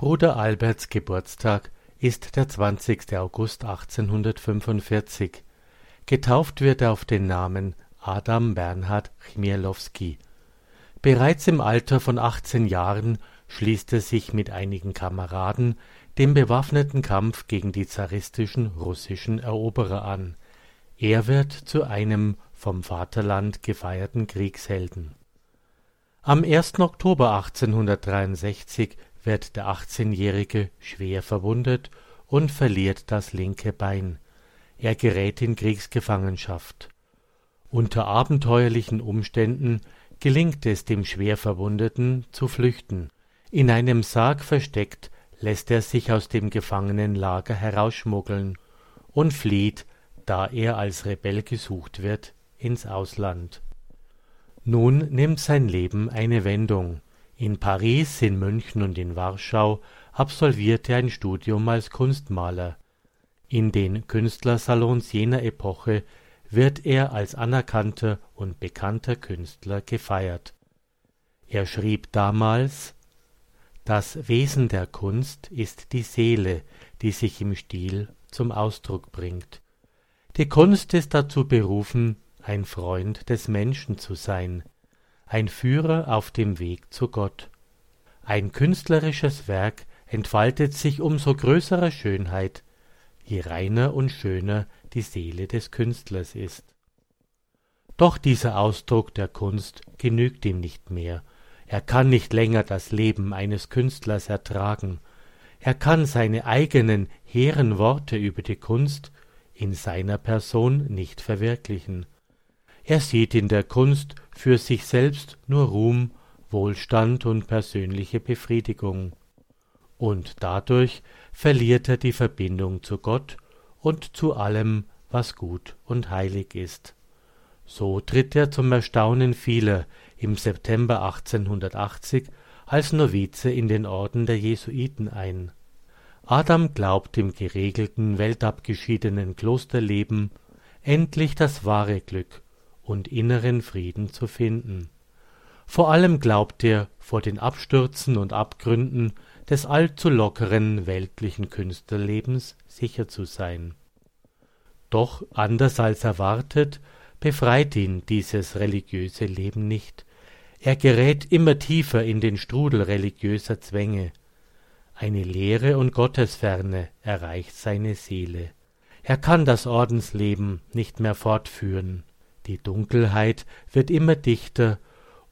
Bruder Alberts Geburtstag ist der 20. August 1845. Getauft wird er auf den Namen Adam Bernhard Chmielowski. Bereits im Alter von 18 Jahren schließt er sich mit einigen Kameraden dem bewaffneten Kampf gegen die zaristischen russischen Eroberer an. Er wird zu einem vom Vaterland gefeierten Kriegshelden. Am 1. Oktober 1863 wird der 18-Jährige schwer verwundet und verliert das linke Bein. Er gerät in Kriegsgefangenschaft. Unter abenteuerlichen Umständen gelingt es dem Schwerverwundeten zu flüchten. In einem Sarg versteckt lässt er sich aus dem Gefangenenlager herausschmuggeln und flieht, da er als Rebell gesucht wird, ins Ausland. Nun nimmt sein Leben eine Wendung. In Paris, in München und in Warschau absolvierte er ein Studium als Kunstmaler. In den Künstlersalons jener Epoche wird er als anerkannter und bekannter Künstler gefeiert. Er schrieb damals Das Wesen der Kunst ist die Seele, die sich im Stil zum Ausdruck bringt. Die Kunst ist dazu berufen, ein Freund des Menschen zu sein, ein Führer auf dem Weg zu Gott. Ein künstlerisches Werk entfaltet sich um so größerer Schönheit, je reiner und schöner die Seele des Künstlers ist. Doch dieser Ausdruck der Kunst genügt ihm nicht mehr, er kann nicht länger das Leben eines Künstlers ertragen, er kann seine eigenen hehren Worte über die Kunst in seiner Person nicht verwirklichen. Er sieht in der Kunst für sich selbst nur Ruhm, Wohlstand und persönliche Befriedigung. Und dadurch verliert er die Verbindung zu Gott und zu allem, was gut und heilig ist. So tritt er zum Erstaunen vieler im September 1880 als Novize in den Orden der Jesuiten ein. Adam glaubt im geregelten, weltabgeschiedenen Klosterleben endlich das wahre Glück und inneren Frieden zu finden. Vor allem glaubt er, vor den Abstürzen und Abgründen des allzu lockeren weltlichen Künstlerlebens sicher zu sein. Doch anders als erwartet, befreit ihn dieses religiöse Leben nicht. Er gerät immer tiefer in den Strudel religiöser Zwänge. Eine Leere und Gottesferne erreicht seine Seele. Er kann das Ordensleben nicht mehr fortführen. Die Dunkelheit wird immer dichter,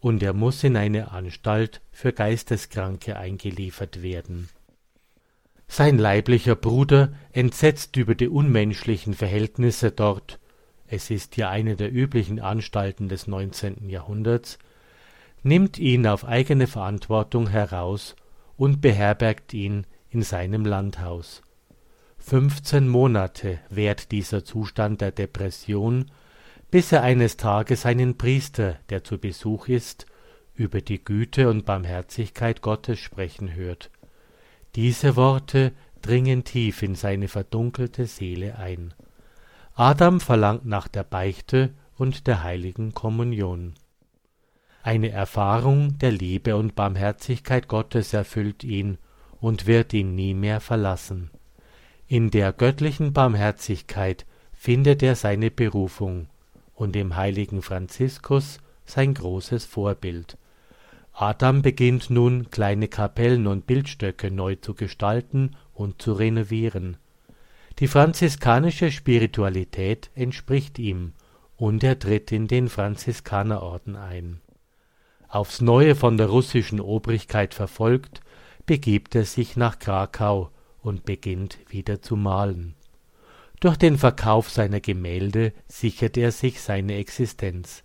und er muss in eine Anstalt für Geisteskranke eingeliefert werden. Sein leiblicher Bruder, entsetzt über die unmenschlichen Verhältnisse dort, es ist ja eine der üblichen Anstalten des neunzehnten Jahrhunderts, nimmt ihn auf eigene Verantwortung heraus und beherbergt ihn in seinem Landhaus. Fünfzehn Monate währt dieser Zustand der Depression, bis er eines Tages einen Priester, der zu Besuch ist, über die Güte und Barmherzigkeit Gottes sprechen hört. Diese Worte dringen tief in seine verdunkelte Seele ein. Adam verlangt nach der Beichte und der heiligen Kommunion. Eine Erfahrung der Liebe und Barmherzigkeit Gottes erfüllt ihn und wird ihn nie mehr verlassen. In der göttlichen Barmherzigkeit findet er seine Berufung und im heiligen Franziskus sein großes Vorbild. Adam beginnt nun kleine Kapellen und Bildstöcke neu zu gestalten und zu renovieren. Die franziskanische Spiritualität entspricht ihm und er tritt in den Franziskanerorden ein. Aufs neue von der russischen Obrigkeit verfolgt, begibt er sich nach Krakau und beginnt wieder zu malen. Durch den Verkauf seiner Gemälde sichert er sich seine Existenz.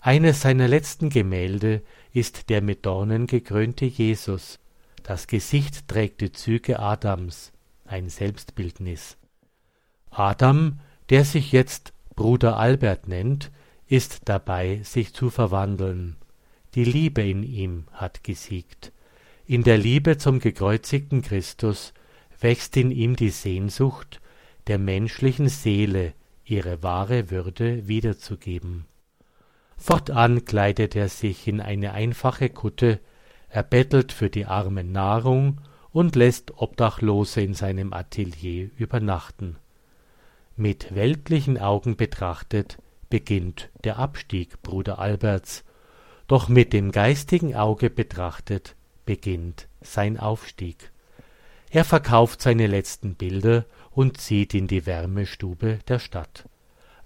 Eines seiner letzten Gemälde ist der mit Dornen gekrönte Jesus. Das Gesicht trägt die Züge Adams, ein Selbstbildnis. Adam, der sich jetzt Bruder Albert nennt, ist dabei, sich zu verwandeln. Die Liebe in ihm hat gesiegt. In der Liebe zum gekreuzigten Christus wächst in ihm die Sehnsucht, der menschlichen Seele ihre wahre Würde wiederzugeben. Fortan kleidet er sich in eine einfache Kutte, er bettelt für die Armen Nahrung und lässt Obdachlose in seinem Atelier übernachten. Mit weltlichen Augen betrachtet beginnt der Abstieg Bruder Alberts, doch mit dem geistigen Auge betrachtet beginnt sein Aufstieg. Er verkauft seine letzten Bilder und zieht in die Wärmestube der Stadt.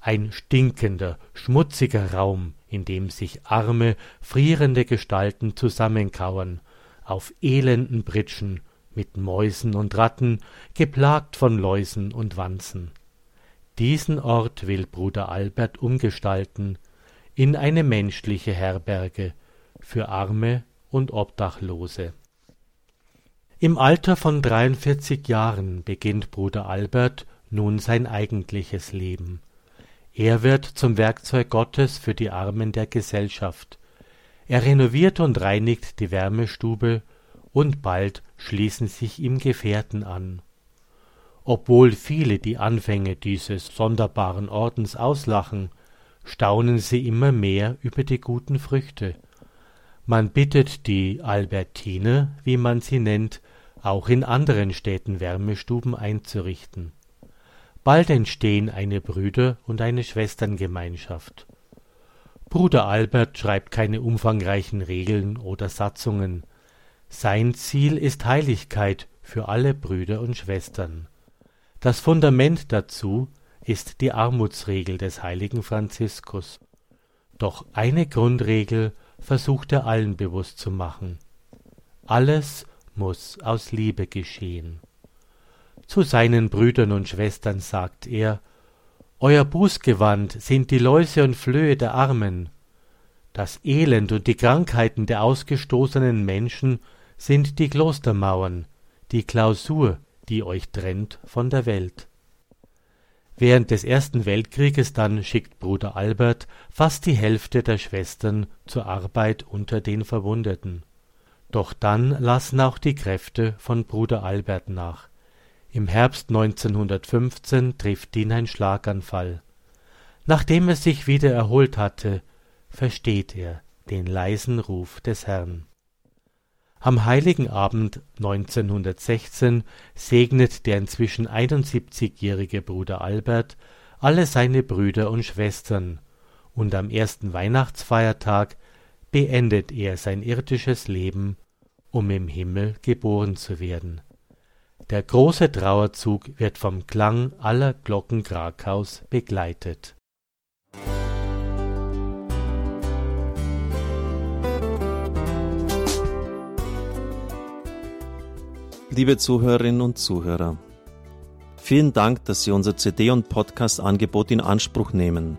Ein stinkender, schmutziger Raum, in dem sich arme, frierende Gestalten zusammenkauern, auf elenden Pritschen, mit Mäusen und Ratten, geplagt von Läusen und Wanzen. Diesen Ort will Bruder Albert umgestalten in eine menschliche Herberge für Arme und Obdachlose. Im Alter von 43 Jahren beginnt Bruder Albert nun sein eigentliches Leben. Er wird zum Werkzeug Gottes für die Armen der Gesellschaft. Er renoviert und reinigt die Wärmestube, und bald schließen sich ihm Gefährten an. Obwohl viele die Anfänge dieses sonderbaren Ordens auslachen, staunen sie immer mehr über die guten Früchte. Man bittet die Albertine, wie man sie nennt, auch in anderen Städten Wärmestuben einzurichten. Bald entstehen eine Brüder- und eine Schwesterngemeinschaft. Bruder Albert schreibt keine umfangreichen Regeln oder Satzungen. Sein Ziel ist Heiligkeit für alle Brüder und Schwestern. Das Fundament dazu ist die Armutsregel des heiligen Franziskus. Doch eine Grundregel versucht er allen bewusst zu machen. Alles muss aus Liebe geschehen. Zu seinen Brüdern und Schwestern sagt er, Euer Bußgewand sind die Läuse und Flöhe der Armen. Das Elend und die Krankheiten der ausgestoßenen Menschen sind die Klostermauern, die Klausur, die euch trennt von der Welt. Während des Ersten Weltkrieges dann schickt Bruder Albert fast die Hälfte der Schwestern zur Arbeit unter den Verwundeten. Doch dann lassen auch die Kräfte von Bruder Albert nach. Im Herbst 1915 trifft ihn ein Schlaganfall. Nachdem er sich wieder erholt hatte, versteht er den leisen Ruf des Herrn. Am heiligen Abend 1916 segnet der inzwischen 71-jährige Bruder Albert alle seine Brüder und Schwestern, und am ersten Weihnachtsfeiertag beendet er sein irdisches Leben, um im Himmel geboren zu werden. Der große Trauerzug wird vom Klang aller Glocken Krakaus begleitet. Liebe Zuhörerinnen und Zuhörer, vielen Dank, dass Sie unser CD- und Podcast-Angebot in Anspruch nehmen.